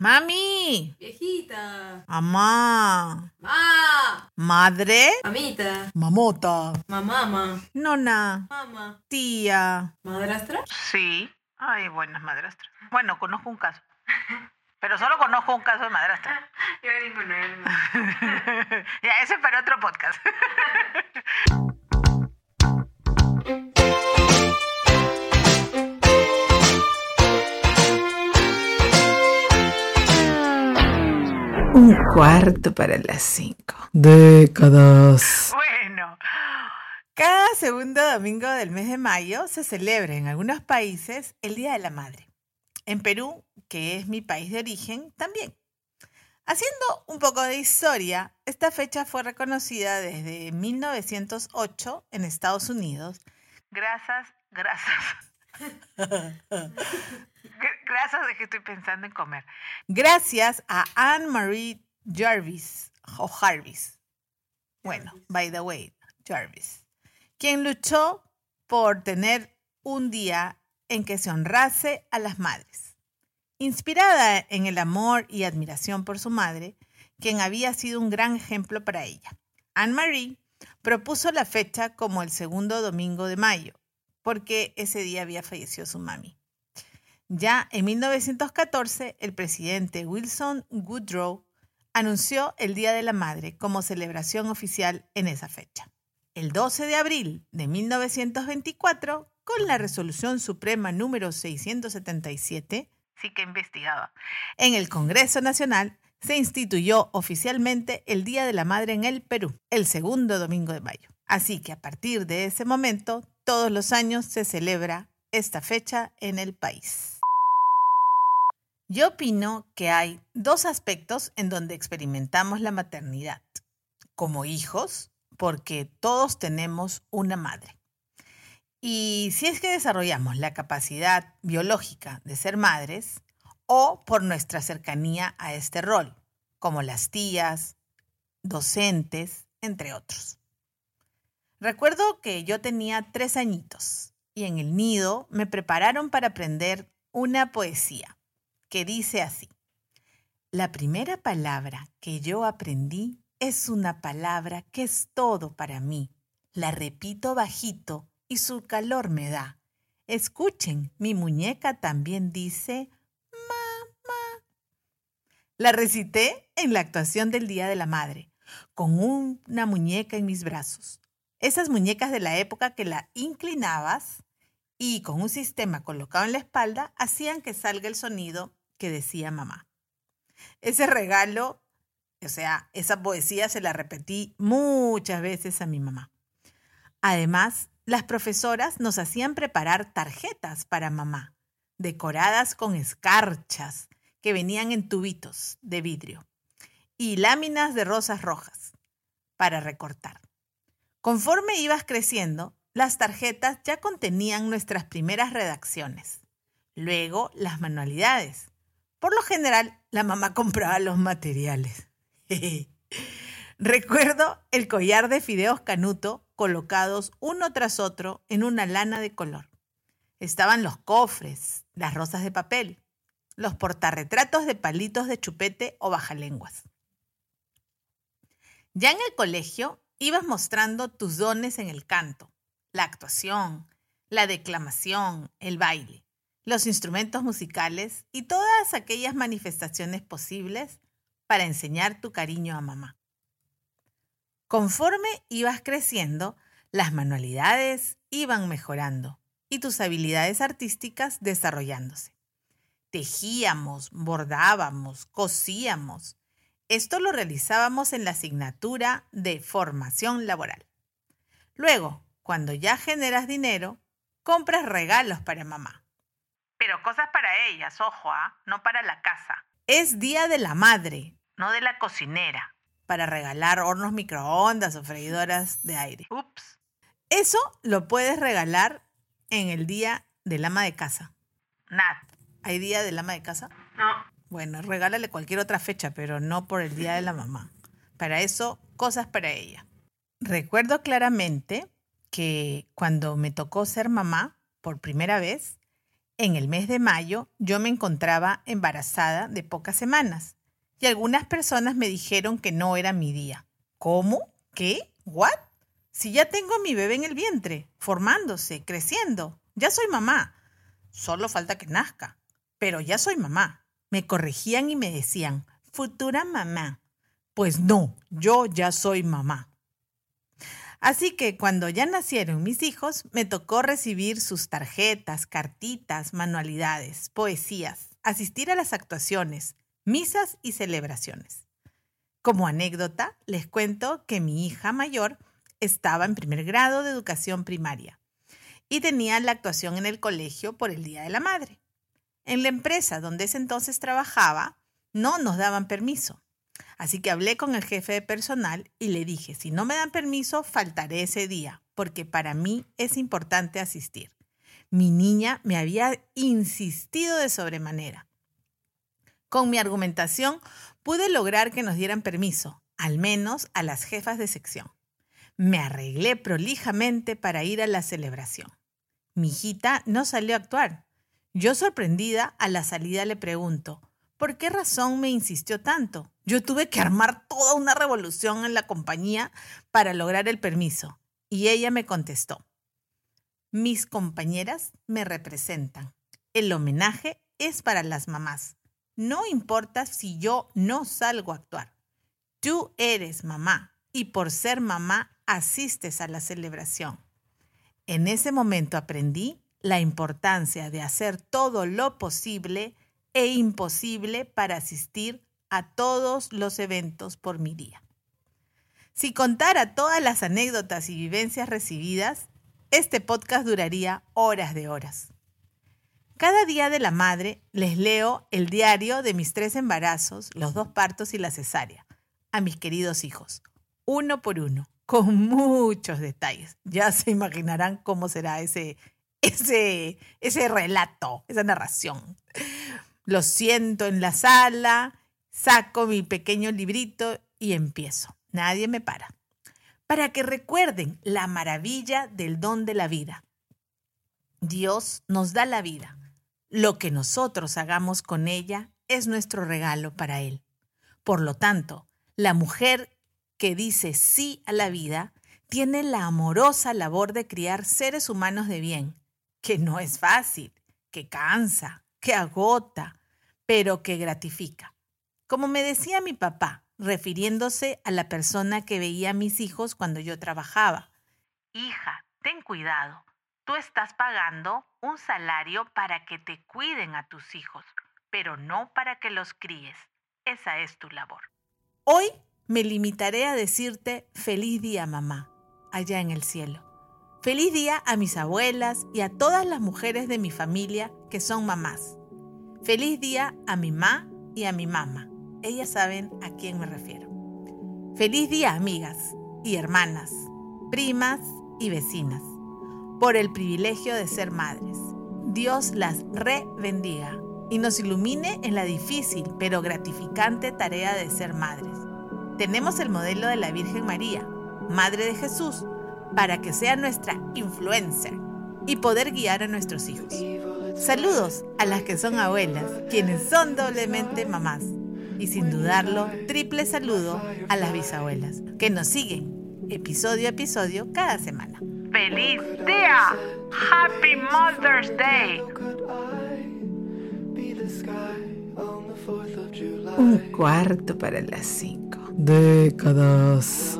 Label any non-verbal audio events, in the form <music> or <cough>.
Mami, Viejita. mamá, Ma. madre, Mamita. mamota, Mamama. nona, Mama. tía. ¿Madrastra? Sí, hay buenas madrastras. Bueno, conozco un caso. <laughs> Pero solo conozco un caso de madrastra. <laughs> Yo ninguno. <laughs> ya, ese es para otro podcast. Un cuarto para las cinco. Décadas. Bueno, cada segundo domingo del mes de mayo se celebra en algunos países el Día de la Madre. En Perú, que es mi país de origen, también. Haciendo un poco de historia, esta fecha fue reconocida desde 1908 en Estados Unidos. Gracias, gracias. Gracias de que estoy pensando en comer. Gracias a Anne Marie Jarvis o Jarvis. Bueno, by the way, Jarvis, quien luchó por tener un día en que se honrase a las madres. Inspirada en el amor y admiración por su madre, quien había sido un gran ejemplo para ella, Anne-Marie propuso la fecha como el segundo domingo de mayo, porque ese día había fallecido su mami. Ya en 1914, el presidente Wilson Woodrow anunció el Día de la Madre como celebración oficial en esa fecha. El 12 de abril de 1924, con la resolución suprema número 677, sí que investigaba, en el Congreso Nacional se instituyó oficialmente el Día de la Madre en el Perú, el segundo domingo de mayo. Así que a partir de ese momento, todos los años se celebra esta fecha en el país. Yo opino que hay dos aspectos en donde experimentamos la maternidad. Como hijos, porque todos tenemos una madre. Y si es que desarrollamos la capacidad biológica de ser madres, o por nuestra cercanía a este rol, como las tías, docentes, entre otros. Recuerdo que yo tenía tres añitos y en el nido me prepararon para aprender una poesía que dice así. La primera palabra que yo aprendí es una palabra que es todo para mí. La repito bajito y su calor me da. Escuchen, mi muñeca también dice mamá. La recité en la actuación del Día de la Madre, con una muñeca en mis brazos. Esas muñecas de la época que la inclinabas y con un sistema colocado en la espalda hacían que salga el sonido que decía mamá. Ese regalo, o sea, esa poesía se la repetí muchas veces a mi mamá. Además, las profesoras nos hacían preparar tarjetas para mamá, decoradas con escarchas que venían en tubitos de vidrio y láminas de rosas rojas para recortar. Conforme ibas creciendo, las tarjetas ya contenían nuestras primeras redacciones, luego las manualidades, por lo general, la mamá <laughs> compraba los materiales. <laughs> Recuerdo el collar de fideos canuto colocados uno tras otro en una lana de color. Estaban los cofres, las rosas de papel, los portarretratos de palitos de chupete o bajalenguas. Ya en el colegio ibas mostrando tus dones en el canto, la actuación, la declamación, el baile los instrumentos musicales y todas aquellas manifestaciones posibles para enseñar tu cariño a mamá. Conforme ibas creciendo, las manualidades iban mejorando y tus habilidades artísticas desarrollándose. Tejíamos, bordábamos, cosíamos. Esto lo realizábamos en la asignatura de formación laboral. Luego, cuando ya generas dinero, compras regalos para mamá pero cosas para ellas, ojo, ¿ah? no para la casa. Es Día de la Madre, no de la cocinera, para regalar hornos microondas o freidoras de aire. Ups. Eso lo puedes regalar en el Día del Ama de Casa. Nat, ¿hay Día del Ama de Casa? No. Bueno, regálale cualquier otra fecha, pero no por el Día de la Mamá. Para eso, cosas para ella. Recuerdo claramente que cuando me tocó ser mamá por primera vez, En el mes de mayo yo me encontraba embarazada de pocas semanas y algunas personas me dijeron que no era mi día. ¿Cómo? ¿Qué? ¿What? Si ya tengo a mi bebé en el vientre, formándose, creciendo, ya soy mamá. Solo falta que nazca. Pero ya soy mamá. Me corregían y me decían, futura mamá. Pues no, yo ya soy mamá. Así que cuando ya nacieron mis hijos, me tocó recibir sus tarjetas, cartitas, manualidades, poesías, asistir a las actuaciones, misas y celebraciones. Como anécdota, les cuento que mi hija mayor estaba en primer grado de educación primaria y tenía la actuación en el colegio por el Día de la Madre. En la empresa donde ese entonces trabajaba, no nos daban permiso. Así que hablé con el jefe de personal y le dije, si no me dan permiso, faltaré ese día, porque para mí es importante asistir. Mi niña me había insistido de sobremanera. Con mi argumentación pude lograr que nos dieran permiso, al menos a las jefas de sección. Me arreglé prolijamente para ir a la celebración. Mi hijita no salió a actuar. Yo sorprendida a la salida le pregunto, ¿por qué razón me insistió tanto? Yo tuve que armar toda una revolución en la compañía para lograr el permiso. Y ella me contestó, mis compañeras me representan. El homenaje es para las mamás. No importa si yo no salgo a actuar. Tú eres mamá y por ser mamá asistes a la celebración. En ese momento aprendí la importancia de hacer todo lo posible e imposible para asistir a todos los eventos por mi día. Si contara todas las anécdotas y vivencias recibidas, este podcast duraría horas de horas. Cada día de la madre les leo el diario de mis tres embarazos, los dos partos y la cesárea, a mis queridos hijos, uno por uno, con muchos detalles. Ya se imaginarán cómo será ese, ese, ese relato, esa narración. Lo siento en la sala, Saco mi pequeño librito y empiezo. Nadie me para. Para que recuerden la maravilla del don de la vida. Dios nos da la vida. Lo que nosotros hagamos con ella es nuestro regalo para Él. Por lo tanto, la mujer que dice sí a la vida tiene la amorosa labor de criar seres humanos de bien, que no es fácil, que cansa, que agota, pero que gratifica. Como me decía mi papá, refiriéndose a la persona que veía a mis hijos cuando yo trabajaba. Hija, ten cuidado. Tú estás pagando un salario para que te cuiden a tus hijos, pero no para que los críes. Esa es tu labor. Hoy me limitaré a decirte feliz día, mamá, allá en el cielo. Feliz día a mis abuelas y a todas las mujeres de mi familia que son mamás. Feliz día a mi mamá y a mi mamá ellas saben a quién me refiero. Feliz día, amigas y hermanas, primas y vecinas, por el privilegio de ser madres. Dios las re bendiga y nos ilumine en la difícil pero gratificante tarea de ser madres. Tenemos el modelo de la Virgen María, Madre de Jesús, para que sea nuestra influencer y poder guiar a nuestros hijos. Saludos a las que son abuelas, quienes son doblemente mamás y sin dudarlo, triple saludo a las bisabuelas que nos siguen episodio a episodio cada semana. ¡Feliz día! ¡Happy Mother's Day! Un cuarto para las cinco. Décadas.